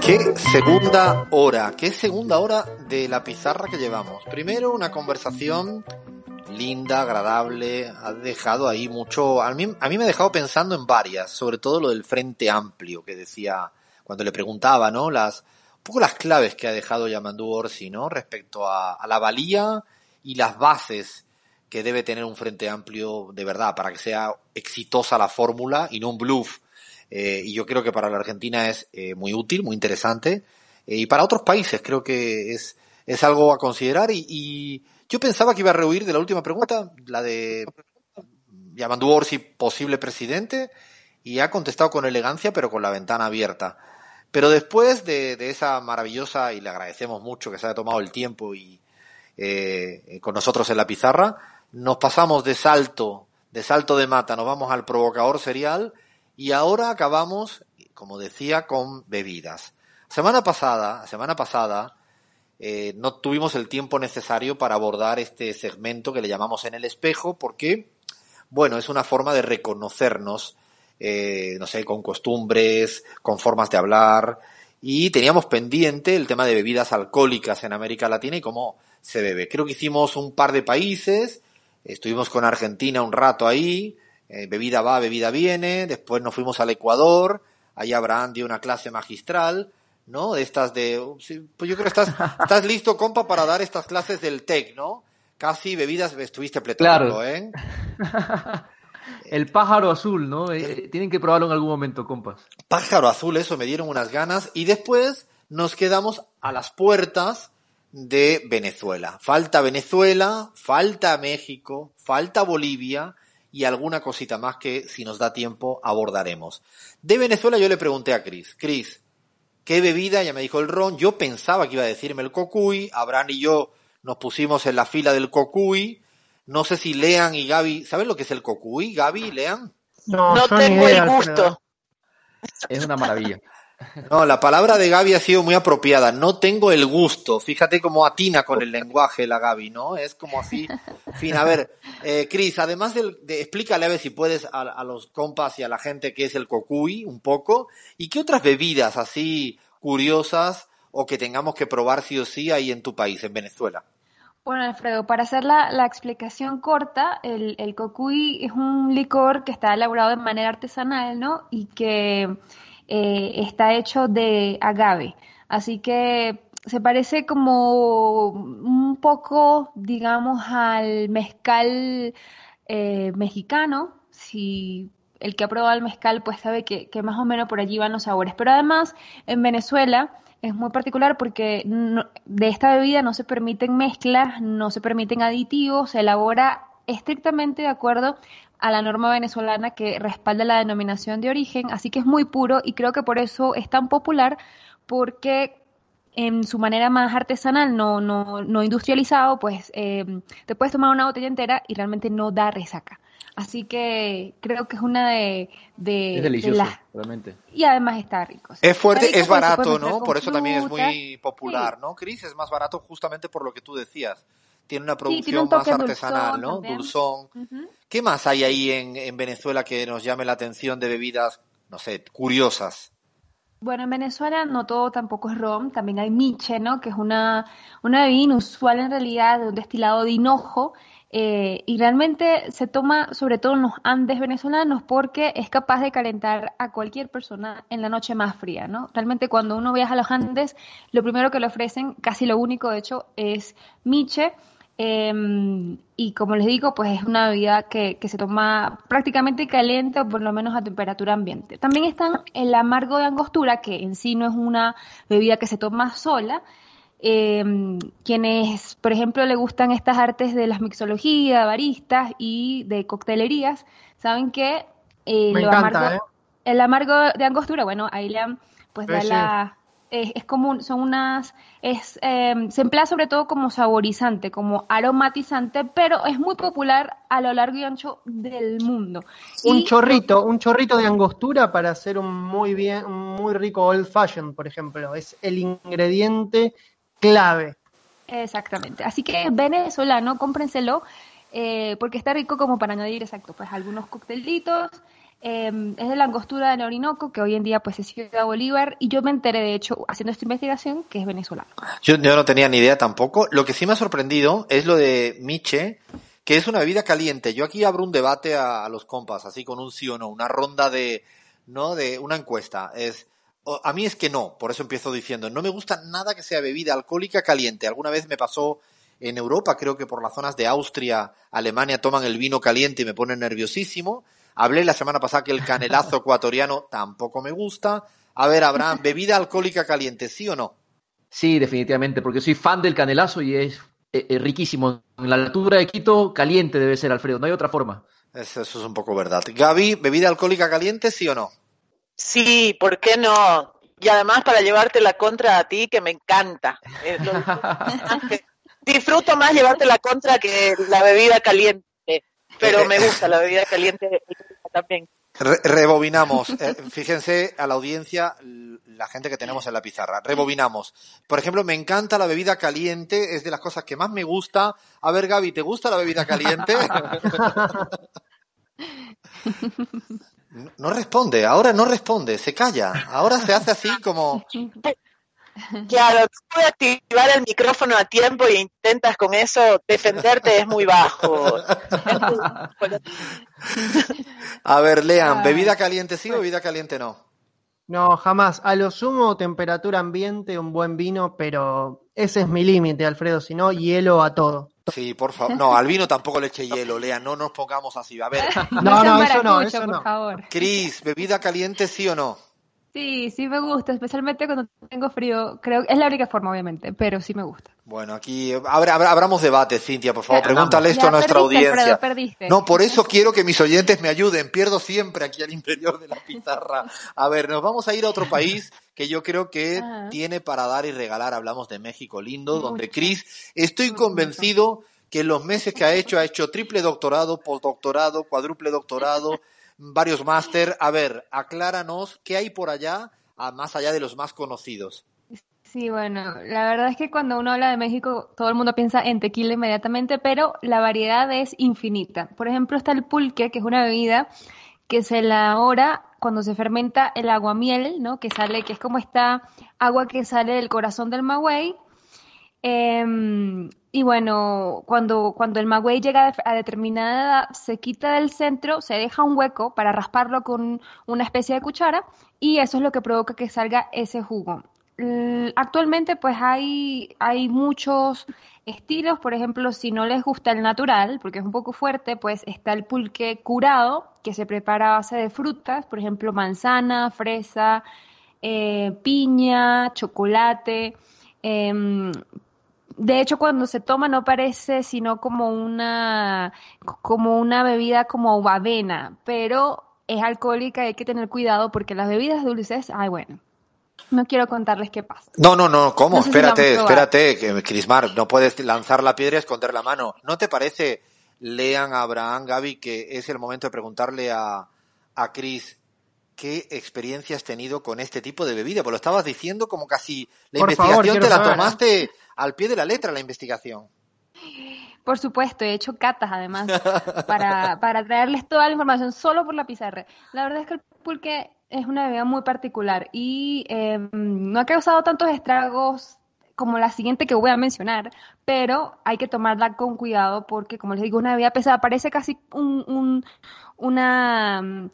Qué segunda hora, qué segunda hora de la pizarra que llevamos. Primero una conversación linda, agradable, ha dejado ahí mucho, a mí, a mí me ha dejado pensando en varias, sobre todo lo del frente amplio que decía cuando le preguntaba, ¿no? Las, un poco las claves que ha dejado Yamandu Orsi, ¿no? Respecto a, a la valía y las bases que debe tener un frente amplio de verdad para que sea exitosa la fórmula y no un bluff eh, y yo creo que para la Argentina es eh, muy útil, muy interesante. Eh, y para otros países creo que es, es algo a considerar. Y, yo pensaba que iba a rehuir de la última pregunta, la de Yamandu Orsi, posible presidente, y ha contestado con elegancia, pero con la ventana abierta. Pero después de, de esa maravillosa, y le agradecemos mucho que se haya tomado el tiempo y con nosotros en la pizarra, nos pasamos de salto, de salto de mata, nos vamos al provocador serial y ahora acabamos, como decía, con bebidas. Semana pasada, semana pasada, eh, no tuvimos el tiempo necesario para abordar este segmento que le llamamos en el espejo, porque, bueno, es una forma de reconocernos, eh, no sé, con costumbres, con formas de hablar, y teníamos pendiente el tema de bebidas alcohólicas en América Latina y cómo se bebe. Creo que hicimos un par de países, estuvimos con Argentina un rato ahí, eh, bebida va, bebida viene, después nos fuimos al Ecuador, ahí Abraham dio una clase magistral, ¿no? De estas de, pues yo creo que estás, estás listo, compa, para dar estas clases del TEC, ¿no? Casi bebidas, estuviste pletórico, claro. ¿eh? El pájaro azul, ¿no? Eh, tienen que probarlo en algún momento, compas. Pájaro azul, eso me dieron unas ganas. Y después nos quedamos a las puertas de Venezuela. Falta Venezuela, falta México, falta Bolivia y alguna cosita más que, si nos da tiempo, abordaremos. De Venezuela yo le pregunté a Cris, Cris, ¿qué bebida? Ya me dijo el ron. Yo pensaba que iba a decirme el cocuy. Abraham y yo nos pusimos en la fila del cocuy. No sé si Lean y Gaby, ¿saben lo que es el cocuy? Gaby, Lean. No, no tengo el gusto. Es una maravilla. No, la palabra de Gaby ha sido muy apropiada. No tengo el gusto. Fíjate cómo atina con el lenguaje la Gaby, ¿no? Es como así. fin, a ver, eh, Cris, además de, de, explícale a ver si puedes a, los compas y a la gente qué es el cocuy un poco y qué otras bebidas así curiosas o que tengamos que probar sí o sí ahí en tu país, en Venezuela. Bueno, Alfredo, para hacer la, la explicación corta, el, el cocuy es un licor que está elaborado de manera artesanal, ¿no? Y que eh, está hecho de agave. Así que se parece como un poco, digamos, al mezcal eh, mexicano. Si el que ha probado el mezcal, pues sabe que, más o menos por allí van los sabores. Pero además, en Venezuela es muy particular porque de esta bebida no se permiten mezclas, no se permiten aditivos, se elabora estrictamente de acuerdo a la norma venezolana que respalda la denominación de origen, así que es muy puro y creo que por eso es tan popular porque en su manera más artesanal, no, no, no industrializado, pues eh, te puedes tomar una botella entera y realmente no da resaca. Así que creo que es una de, de, es delicioso, de las... realmente. Y además está rico. Es fuerte, rico, es barato, ¿no? Por eso también es muy popular, sí. ¿no, Cris? Es más barato justamente por lo que tú decías tiene una producción sí, tiene más artesanal, dulzón ¿no? También. Dulzón. Uh -huh. ¿Qué más hay ahí en, en, Venezuela que nos llame la atención de bebidas, no sé, curiosas? Bueno, en Venezuela no todo tampoco es ron, también hay miche, ¿no? Que es una, una bebida inusual en realidad de un destilado de hinojo. Eh, y realmente se toma sobre todo en los Andes venezolanos porque es capaz de calentar a cualquier persona en la noche más fría, ¿no? Realmente cuando uno viaja a los Andes, lo primero que le ofrecen, casi lo único de hecho, es miche eh, y como les digo, pues es una bebida que, que, se toma prácticamente caliente o por lo menos a temperatura ambiente. También están el amargo de angostura, que en sí no es una bebida que se toma sola. Eh, quienes, por ejemplo, le gustan estas artes de las mixologías, baristas y de coctelerías, saben que eh, lo encanta, amargo, ¿eh? el amargo de angostura, bueno, ahí le han pues da la es, es como son unas es eh, se emplea sobre todo como saborizante como aromatizante pero es muy popular a lo largo y ancho del mundo. Un y, chorrito un chorrito de angostura para hacer un muy bien un muy rico old fashion por ejemplo. Es el ingrediente clave exactamente así que venezolano cómprenselo eh, porque está rico como para añadir, exacto, pues algunos coctelitos. Eh, es de la angostura del Orinoco, que hoy en día pues es Ciudad Bolívar, y yo me enteré, de hecho, haciendo esta investigación, que es venezolano. Yo, yo no tenía ni idea tampoco. Lo que sí me ha sorprendido es lo de Miche, que es una bebida caliente. Yo aquí abro un debate a, a los compas, así con un sí o no, una ronda de, ¿no? De una encuesta. Es, a mí es que no, por eso empiezo diciendo, no me gusta nada que sea bebida alcohólica caliente. Alguna vez me pasó en Europa, creo que por las zonas de Austria, Alemania toman el vino caliente y me pone nerviosísimo. Hablé la semana pasada que el canelazo ecuatoriano tampoco me gusta. A ver, Abraham, bebida alcohólica caliente, ¿sí o no? Sí, definitivamente, porque soy fan del canelazo y es eh, eh, riquísimo. En la altura de Quito, caliente debe ser, Alfredo, no hay otra forma. Eso, eso es un poco verdad. Gaby, bebida alcohólica caliente, ¿sí o no? Sí, ¿por qué no? Y además para llevarte la contra a ti, que me encanta. Eh, lo disfruto más llevarte la contra que la bebida caliente, pero me gusta la bebida caliente también. Re- rebobinamos. Eh, fíjense a la audiencia, la gente que tenemos en la pizarra. Rebobinamos. Por ejemplo, me encanta la bebida caliente, es de las cosas que más me gusta. A ver, Gaby, ¿te gusta la bebida caliente? No- responde, ahora no responde, se calla. Ahora se hace así como... Claro, tú puedes activar el micrófono a tiempo e intentas con eso defenderte, es muy bajo. A ver, lean. ¿bebida caliente sí o bebida caliente no? No, jamás. A lo sumo, temperatura ambiente, un buen vino, pero ese es mi límite, Alfredo. Si no, hielo a todo. Sí, por favor. No, al vino tampoco le eche hielo, lean, no nos pongamos así. A ver, No, no, eso no, eso por no. favor. Cris, ¿bebida caliente sí o no? Sí, sí me gusta, especialmente cuando tengo frío. Creo que es la única forma, obviamente, pero sí me gusta. Bueno, aquí abra- abra- abramos debate, Cintia, por favor. Ya, Pregúntale esto a nuestra perdiste, audiencia. Perdiste. No, por eso quiero que mis oyentes me ayuden. Pierdo siempre aquí al interior de la pizarra. A ver, nos vamos a ir a otro país que yo creo que Ajá. tiene para dar y regalar. Hablamos de México lindo, donde. Cris, estoy Mucho, convencido que en los meses que ha hecho, ha hecho triple doctorado, postdoctorado, cuádruple doctorado, varios máster. A ver, acláranos qué hay por allá, más allá de los más conocidos. Sí, bueno, la verdad es que cuando uno habla de México, todo el mundo piensa en tequila inmediatamente, pero la variedad es infinita. Por ejemplo, está el pulque, que es una bebida que se elabora cuando se fermenta el aguamiel, ¿no? Que sale, que es como esta agua que sale del corazón del maguey. Em, y bueno, cuando, cuando el maguey llega a determinada edad, se quita del centro, se deja un hueco para rasparlo con una especie de cuchara y eso es lo que provoca que salga ese jugo. Actualmente pues hay, hay muchos estilos, por ejemplo, si no les gusta el natural, porque es un poco fuerte, pues está el pulque curado, que se prepara a base de frutas, por ejemplo, manzana, fresa, eh, piña, chocolate. em, de hecho, cuando se toma no parece sino como una, como una bebida como avena, pero es alcohólica y hay que tener cuidado porque las bebidas dulces, ay bueno, no quiero contarles qué pasa. No, no, no, ¿cómo? No sé si espérate, espérate, Crismar, no puedes lanzar la piedra y esconder la mano. ¿No te parece, lean a Abraham, Gaby, que es el momento de preguntarle a, a Cris qué experiencia has tenido con este tipo de bebida? Pues lo estabas diciendo como casi la Por investigación te la saber, tomaste al pie de la letra, la investigación. Por supuesto, he hecho catas además para, para traerles toda la información solo por la pizarra. La verdad es que el pulque es una bebida muy particular y eh, no ha causado tantos estragos como la siguiente que voy a mencionar, pero hay que tomarla con cuidado porque, como les digo, es una bebida pesada, parece casi un, un- una,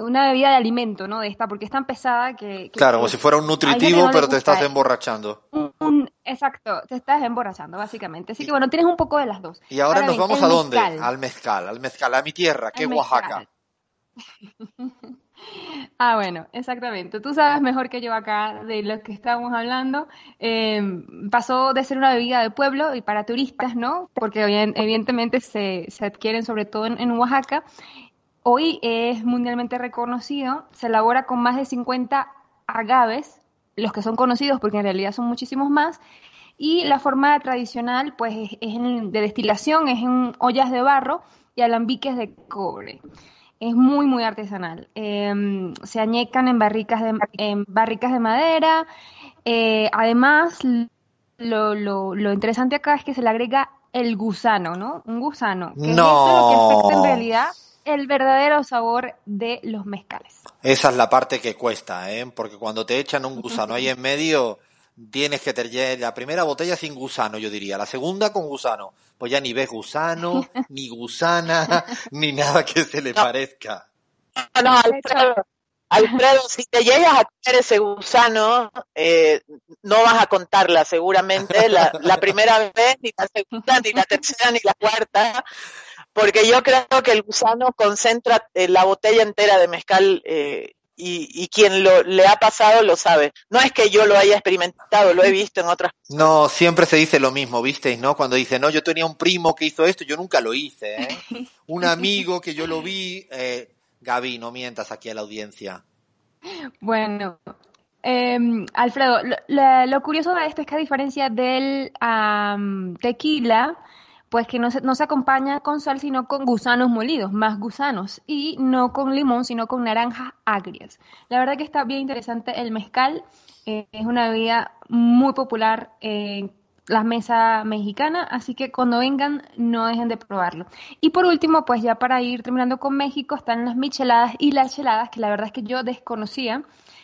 una bebida de alimento, ¿no? De esta, porque es tan pesada que... que- Claro, como si fuera un nutritivo, no pero te estás eh. emborrachando. un- un- exacto, te estás emborrachando, básicamente. Así que bueno, tienes un poco de las dos. Y ahora nos bien, vamos a dónde? mezcal. Al mezcal, al mezcal, a mi tierra, que es Oaxaca. Ah, bueno, exactamente. Tú sabes mejor que yo acá de lo que estábamos hablando. Eh, pasó de ser una bebida de pueblo y para turistas, ¿no? Porque evidentemente se, se adquieren sobre todo en, en Oaxaca. Hoy es mundialmente reconocido. Se elabora con más de 50 agaves, los que son conocidos porque en realidad son muchísimos más. Y la forma tradicional, pues, es, en- de destilación, es en ollas de barro y alambiques de cobre. Es muy, muy artesanal. Eh, se añecan en barricas de, en barricas de madera. Eh, además, lo, lo- lo interesante acá es que se le agrega el gusano, ¿no? Un gusano. Que No. es esto lo que afecta en realidad el verdadero sabor de los mezcales. Esa es la parte que cuesta, ¿eh? Porque cuando te echan un gusano ahí en medio, tienes que tener la primera botella sin gusano, yo diría. La segunda con gusano. Pues ya ni ves gusano, ni gusana, ni nada que se le No. parezca. No, no, Alfredo, Alfredo, si te llegas a comer ese gusano, eh, no vas a contarla seguramente la, la primera vez, ni la segunda, ni la tercera, ni la cuarta, porque yo creo que el gusano concentra eh, la botella entera de mezcal eh, y, y quien lo, le ha pasado lo sabe. No es que yo lo haya experimentado, lo he visto en otras No, siempre se dice lo mismo, ¿visteis? ¿No? Cuando dice, no, yo tenía un primo que hizo esto, yo nunca lo hice, ¿eh? Un amigo que yo lo vi, eh, Gaby, no mientas aquí a la audiencia. Bueno, eh, Alfredo, lo, la- lo curioso de esto es que a diferencia del am, tequila, pues que no se, no se acompaña con sal, sino con gusanos molidos, más gusanos, y no con limón, sino con naranjas agrias. La verdad que está bien interesante. El mezcal eh, es una bebida muy popular en la mesa mexicana, así que cuando vengan no dejen de probarlo. Y por último, pues ya para ir terminando con México, están las micheladas y las cheladas, que la verdad es que yo desconocía.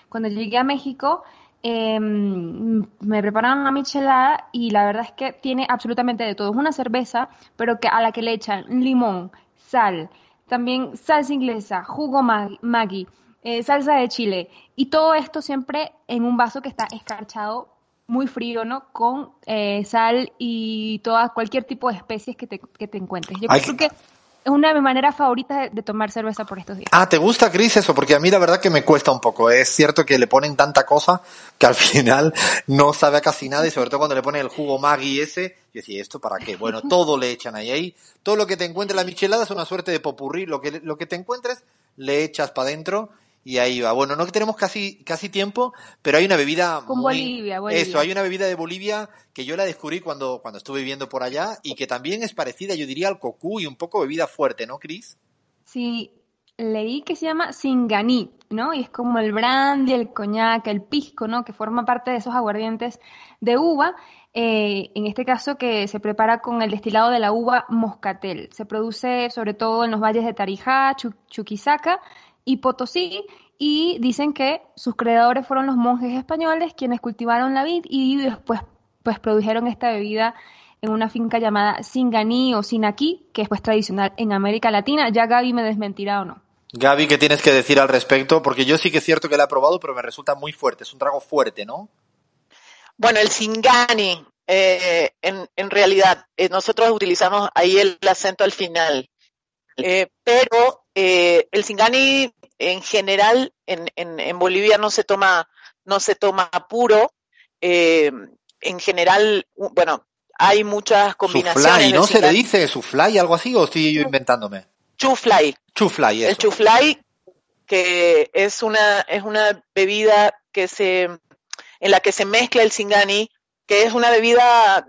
Cuando llegué a México, eh, me prepararon una michelada y la verdad es que tiene absolutamente de todo. Es una cerveza, pero que a la que le echan limón, sal, también salsa inglesa, jugo Mag- Maggi, eh, salsa de chile y todo esto siempre en un vaso que está escarchado muy frío, ¿no? Con eh, sal y toda cualquier tipo de especies que te, que te encuentres. Yo creo que es una de mis maneras favoritas de, de tomar cerveza por estos días. Ah, ¿te gusta, Cris, eso? Porque a mí la verdad que me cuesta un poco. Es cierto que le ponen tanta cosa que al final no sabe a casi nada y sobre todo cuando le ponen el jugo Maggi ese, yo decía, ¿esto para qué? Bueno, todo le echan ahí, ahí. Todo lo que te encuentre en la michelada es una suerte de popurrí. Lo que, lo que te encuentres le echas para adentro y ahí va. Bueno, no que tenemos casi, casi tiempo, pero hay una bebida Con muy... Bolivia, Bolivia. Eso, hay una bebida de Bolivia que yo la descubrí cuando, cuando estuve viviendo por allá y que también es parecida, yo diría, al cocú y un poco bebida fuerte, ¿no, Cris? Sí, leí que se llama Singaní, ¿no? Y es como el brandy, el coñac, el pisco, ¿no? Que forma parte de esos aguardientes de uva. eh, en este caso que se prepara con el destilado de la uva moscatel. Se produce sobre todo en los valles de Tarijá, Chu- Chuquisaca y Potosí. Y dicen que sus creadores fueron los monjes españoles quienes cultivaron la vid y después pues produjeron esta bebida en una finca llamada Singaní o Sinaquí, que es pues tradicional en América Latina. Ya Gaby me desmentirá o no. Gaby, ¿qué tienes que decir al respecto? Porque yo sí que es cierto que la he probado, pero me resulta muy fuerte. Es un trago fuerte, ¿no? Bueno, el Singani, eh, en, en realidad, eh, nosotros utilizamos ahí el acento al final, Eh, pero eh, el Singani en general en, en, en Bolivia no se toma, no se toma puro. eh, en general, bueno, hay muchas combinaciones. Suflay, ¿no se le dice suflay, algo así? ¿O estoy yo inventándome? Chuflay. Chuflay, El eso. chuflay, que es una, es una bebida que se, en la que se mezcla el singani, que es una bebida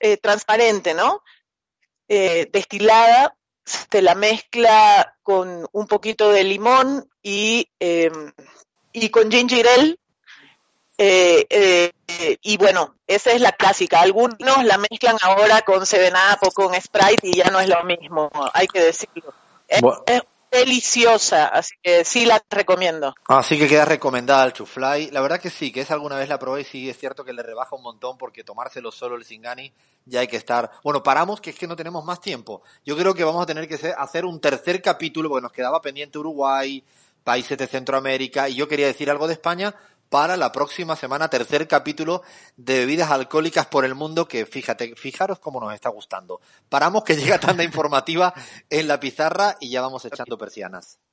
eh, transparente, ¿no? Eh, destilada, se la mezcla con un poquito de limón y, eh, y con ginger ale. eh, eh, y bueno, esa es la clásica. Algunos la mezclan ahora con Seven Up o con Sprite y ya no es lo mismo, hay que decirlo. Es, es deliciosa, así que sí la recomiendo. Así que queda recomendada el chuflay. La verdad que sí, que es alguna vez la probé y sí es cierto que le rebaja un montón porque tomárselo solo el Singani ya hay que estar. Bueno, paramos que es que no tenemos más tiempo. Yo creo que vamos a tener que hacer un tercer capítulo porque nos quedaba pendiente Uruguay, países de Centroamérica y yo quería decir algo de España para la próxima semana, tercer capítulo de bebidas alcohólicas por el mundo que fíjate, fijaros cómo nos está gustando. Paramos que llega tanda informativa en la pizarra y ya vamos echando persianas.